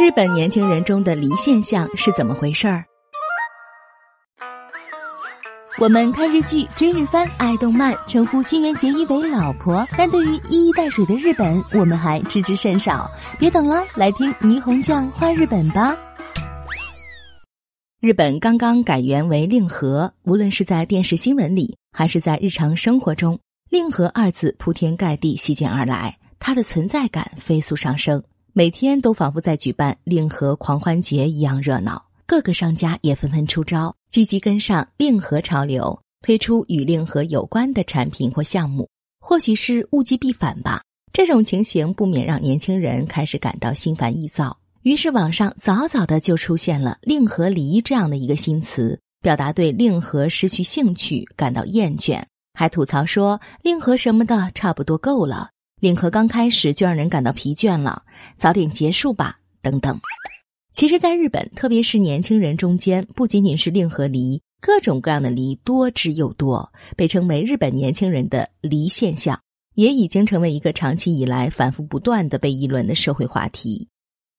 日本年轻人中的离现象是怎么回事儿？我们看日剧、追日番、爱动漫，称呼新垣结衣为老婆，但对于一衣带水的日本，我们还知之甚少。别等了，来听霓虹酱画日本吧。日本刚刚改元为令和，无论是在电视新闻里，还是在日常生活中，“令和”二字铺天盖地席卷而来，它的存在感飞速上升。每天都仿佛在举办令和狂欢节一样热闹，各个商家也纷纷出招，积极跟上令和潮流，推出与令和有关的产品或项目。或许是物极必反吧，这种情形不免让年轻人开始感到心烦意躁。于是网上早早的就出现了“令和离”这样的一个新词，表达对令和失去兴趣、感到厌倦，还吐槽说令和什么的差不多够了。令和刚开始就让人感到疲倦了，早点结束吧，等等。其实，在日本，特别是年轻人中间，不仅仅是令和离，各种各样的离多之又多，被称为日本年轻人的离现象，也已经成为一个长期以来反复不断的被议论的社会话题。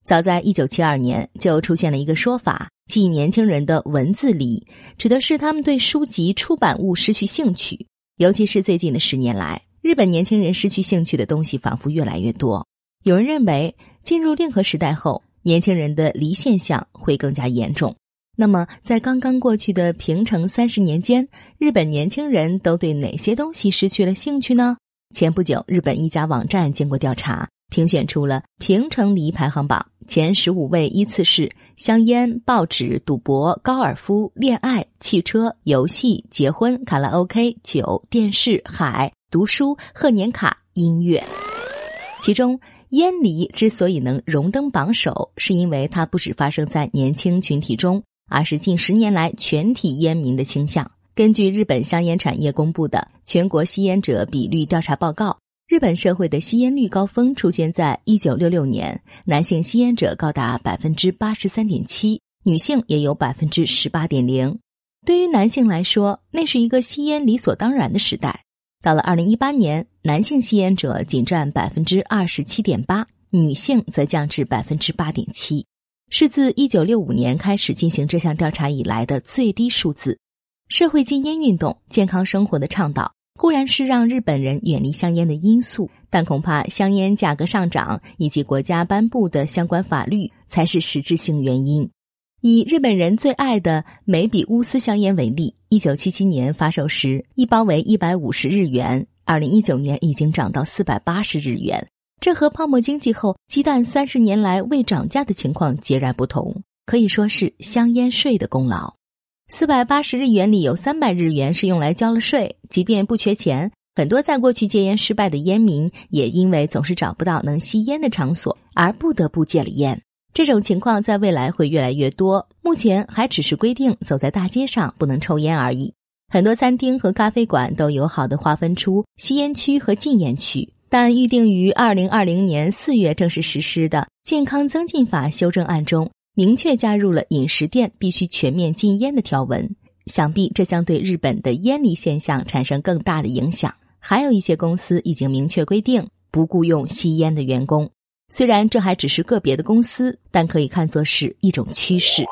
早在一九七二年，就出现了一个说法，即年轻人的文字离，指的是他们对书籍出版物失去兴趣，尤其是最近的十年来。日本年轻人失去兴趣的东西仿佛越来越多。有人认为，进入令和时代后，年轻人的离现象会更加严重。那么，在刚刚过去的平成三十年间，日本年轻人都对哪些东西失去了兴趣呢？前不久，日本一家网站经过调查，评选出了平成离排行榜前十五位，依次是香烟、报纸、赌博、高尔夫、恋爱、汽车、游戏、结婚、卡拉 OK、酒、电视、海。读书、贺年卡、音乐，其中烟离之所以能荣登榜首，是因为它不只发生在年轻群体中，而是近十年来全体烟民的倾向。根据日本香烟产业公布的全国吸烟者比率调查报告，日本社会的吸烟率高峰出现在一九六六年，男性吸烟者高达百分之八十三点七，女性也有百分之十八点零。对于男性来说，那是一个吸烟理所当然的时代。到了二零一八年，男性吸烟者仅占百分之二十七点八，女性则降至百分之八点七，是自一九六五年开始进行这项调查以来的最低数字。社会禁烟运动、健康生活的倡导固然是让日本人远离香烟的因素，但恐怕香烟价格上涨以及国家颁布的相关法律才是实质性原因。以日本人最爱的美比乌斯香烟为例，一九七七年发售时一包为一百五十日元，二零一九年已经涨到四百八十日元。这和泡沫经济后鸡蛋三十年来未涨价的情况截然不同，可以说是香烟税的功劳。四百八十日元里有三百日元是用来交了税，即便不缺钱，很多在过去戒烟失败的烟民也因为总是找不到能吸烟的场所，而不得不戒了烟。这种情况在未来会越来越多。目前还只是规定走在大街上不能抽烟而已。很多餐厅和咖啡馆都友好的划分出吸烟区和禁烟区，但预定于二零二零年四月正式实施的《健康增进法》修正案中，明确加入了饮食店必须全面禁烟的条文。想必这将对日本的烟离现象产生更大的影响。还有一些公司已经明确规定不雇佣吸烟的员工。虽然这还只是个别的公司，但可以看作是一种趋势。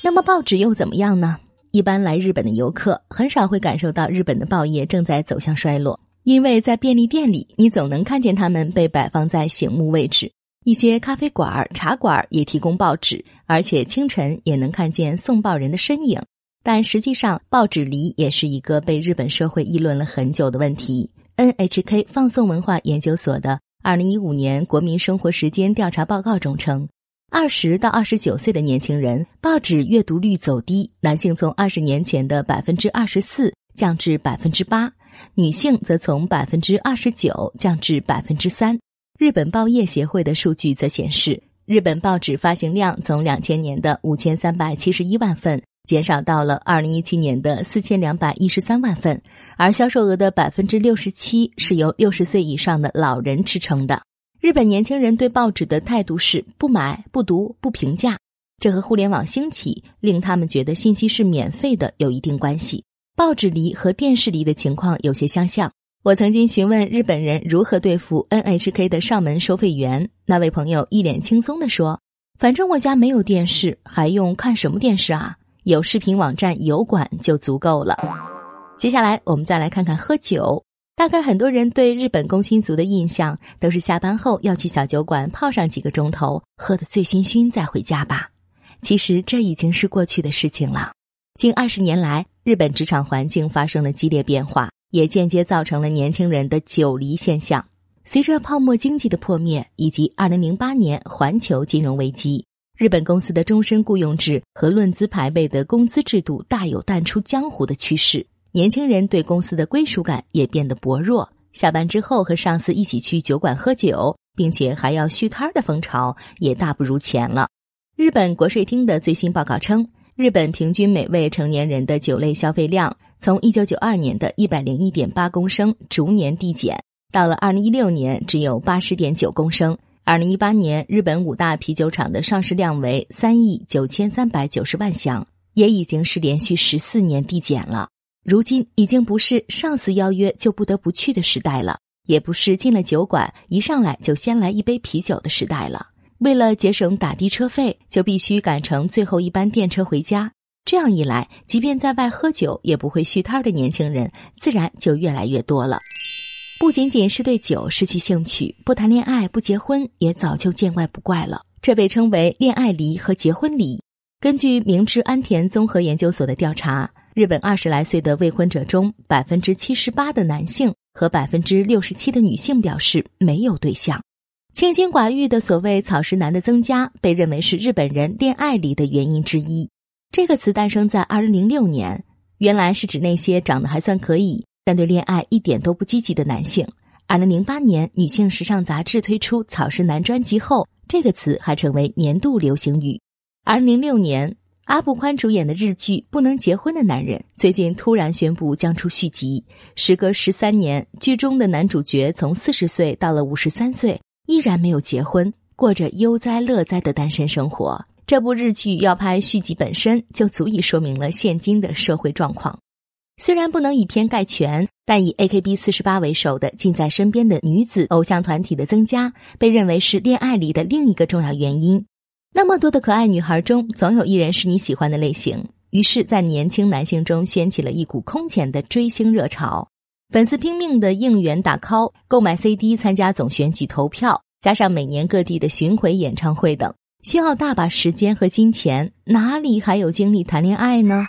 那么报纸又怎么样呢？一般来日本的游客很少会感受到日本的报业正在走向衰落，因为在便利店里，你总能看见他们被摆放在醒目位置；一些咖啡馆、茶馆也提供报纸，而且清晨也能看见送报人的身影。但实际上，报纸离也是一个被日本社会议论了很久的问题。NHK 放送文化研究所的。二零一五年国民生活时间调查报告中称，二十到二十九岁的年轻人报纸阅读率走低，男性从二十年前的百分之二十四降至百分之八，女性则从百分之二十九降至百分之三。日本报业协会的数据则显示，日本报纸发行量从两千年的五千三百七十一万份。减少到了二零一七年的四千两百一十三万份，而销售额的百分之六十七是由六十岁以上的老人支撑的。日本年轻人对报纸的态度是不买、不读、不评价，这和互联网兴起令他们觉得信息是免费的有一定关系。报纸离和电视离的情况有些相像。我曾经询问日本人如何对付 NHK 的上门收费员，那位朋友一脸轻松地说：“反正我家没有电视，还用看什么电视啊？有视频网站、油管就足够了。接下来我们再来看看喝酒。大概很多人对日本工薪族的印象都是下班后要去小酒馆泡上几个钟头，喝得醉醺醺再回家吧。其实这已经是过去的事情了。近二十年来，日本职场环境发生了激烈变化，也间接造成了年轻人的酒离现象。随着泡沫经济的破灭以及二零零八年环球金融危机，日本公司的终身雇佣制和论资排辈的工资制度大有淡出江湖的趋势。年轻人对公司的归属感也变得薄弱，下班之后和上司一起去酒馆喝酒，并且还要续摊的风潮也大不如前了。日本国税厅的最新报告称，日本平均每位成年人的酒类消费量从一九九二年的一百零一点八公升逐年递减，到了二零一六年只有八十点九公升。二零一八年，日本五大啤酒厂的上市量为三亿九千三百九十万箱，也已经是连续十四年递减了。如今已经不是上司邀约就不得不去的时代了，也不是进了酒馆一上来就先来一杯啤酒的时代了。为了节省打的车费，就必须赶乘最后一班电车回家。这样一来，即便在外喝酒也不会续摊的年轻人，自然就越来越多了。不仅仅是对酒失去兴趣，不谈恋爱、不结婚也早就见怪不怪了。这被称为“恋爱离”和“结婚离”。根据明治安田综合研究所的调查。日本二十来岁的未婚者中，百分之七十八的男性和百分之六十七的女性表示没有对象。清心寡欲的所谓“草食男”的增加，被认为是日本人恋爱离的原因之一。这个词诞生在二零零六年，原来是指那些长得还算可以，但对恋爱一点都不积极的男性。二零零八年，女性时尚杂志推出“草食男”专辑后，这个词还成为年度流行语。二零零六年。阿部宽主演的日剧《不能结婚的男人》最近突然宣布将出续集。时隔十三年，剧中的男主角从四十岁到了五十三岁，依然没有结婚，过着悠哉乐哉的单身生活。这部日剧要拍续集本身就足以说明了现今的社会状况。虽然不能以偏概全，但以 AKB 四十八为首的近在身边的女子偶像团体的增加，被认为是恋爱里的另一个重要原因。那么多的可爱女孩中，总有一人是你喜欢的类型。于是，在年轻男性中掀起了一股空前的追星热潮，粉丝拼命的应援打 call、购买 CD、参加总选举投票，加上每年各地的巡回演唱会等，需要大把时间和金钱，哪里还有精力谈恋爱呢？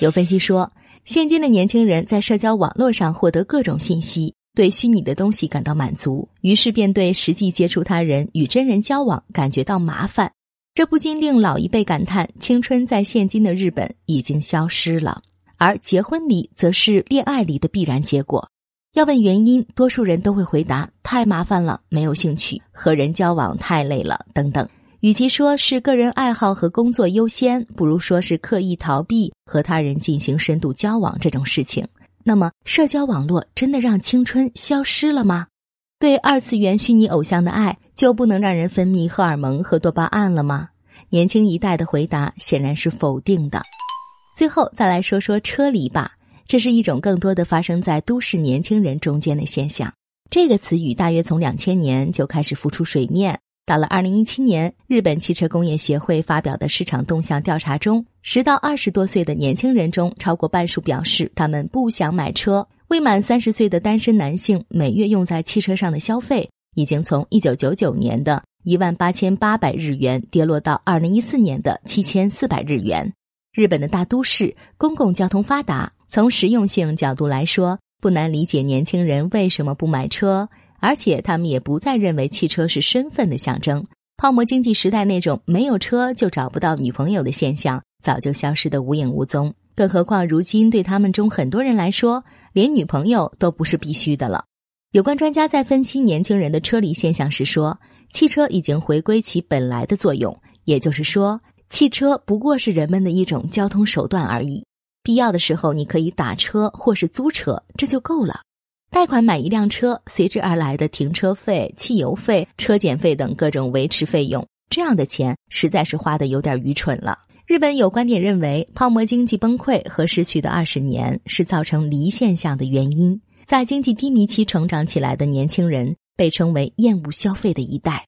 有分析说，现今的年轻人在社交网络上获得各种信息。对虚拟的东西感到满足，于是便对实际接触他人与真人交往感觉到麻烦，这不禁令老一辈感叹：青春在现今的日本已经消失了。而结婚离则是恋爱离的必然结果。要问原因，多数人都会回答：太麻烦了，没有兴趣和人交往，太累了等等。与其说是个人爱好和工作优先，不如说是刻意逃避和他人进行深度交往这种事情。那么，社交网络真的让青春消失了吗？对二次元虚拟偶像的爱就不能让人分泌荷尔蒙和多巴胺了吗？年轻一代的回答显然是否定的。最后再来说说车离吧，这是一种更多的发生在都市年轻人中间的现象。这个词语大约从两千年就开始浮出水面。到了二零一七年，日本汽车工业协会发表的市场动向调查中，十到二十多岁的年轻人中，超过半数表示他们不想买车。未满三十岁的单身男性每月用在汽车上的消费，已经从一九九九年的一万八千八百日元跌落到二零一四年的七千四百日元。日本的大都市公共交通发达，从实用性角度来说，不难理解年轻人为什么不买车。而且他们也不再认为汽车是身份的象征。泡沫经济时代那种没有车就找不到女朋友的现象早就消失得无影无踪。更何况如今对他们中很多人来说，连女朋友都不是必须的了。有关专家在分析年轻人的车离现象时说，汽车已经回归其本来的作用，也就是说，汽车不过是人们的一种交通手段而已。必要的时候你可以打车或是租车，这就够了。贷款买一辆车，随之而来的停车费、汽油费、车检费等各种维持费用，这样的钱实在是花的有点愚蠢了。日本有观点认为，泡沫经济崩溃和失去的二十年是造成离现象的原因。在经济低迷期成长起来的年轻人被称为厌恶消费的一代。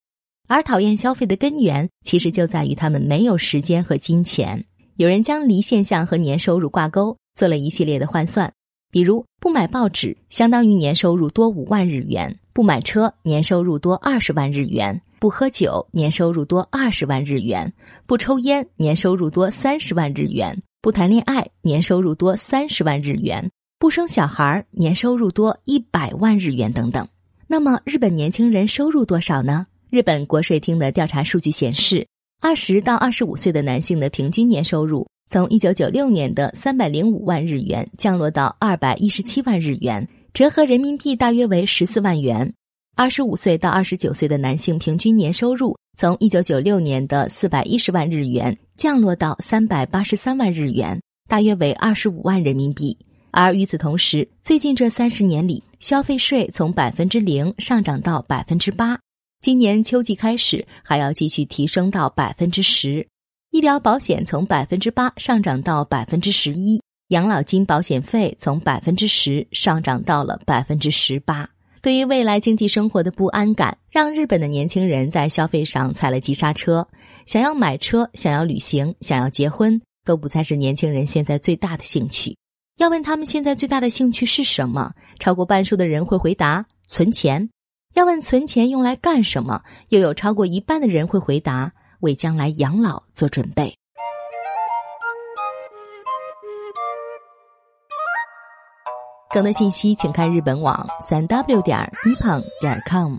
而讨厌消费的根源，其实就在于他们没有时间和金钱。有人将离现象和年收入挂钩，做了一系列的换算，比如不买报纸相当于年收入多五万日元，不买车年收入多二十万日元，不喝酒年收入多二十万日元，不抽烟年收入多三十万日元，不谈恋爱年收入多三十万日元，不生小孩年收入多一百万日元等等。那么，日本年轻人收入多少呢？日本国税厅的调查数据显示，二十到二十五岁的男性的平均年收入从一九九六年的三百零五万日元降落到二百一十七万日元，折合人民币大约为十四万元。二十五岁到二十九岁的男性平均年收入从一九九六年的四百一十万日元降落到三百八十三万日元，大约为二十五万人民币。而与此同时，最近这三十年里，消费税从百分之零上涨到百分之八。今年秋季开始还要继续提升到百分之十，医疗保险从百分之八上涨到百分之十一，养老金保险费从百分之十上涨到了百分之十八。对于未来经济生活的不安感，让日本的年轻人在消费上踩了急刹车。想要买车、想要旅行、想要结婚，都不再是年轻人现在最大的兴趣。要问他们现在最大的兴趣是什么？超过半数的人会回答：存钱。要问存钱用来干什么，又有超过一半的人会回答为将来养老做准备。更多信息请看日本网三 w 点 nippon 点 com。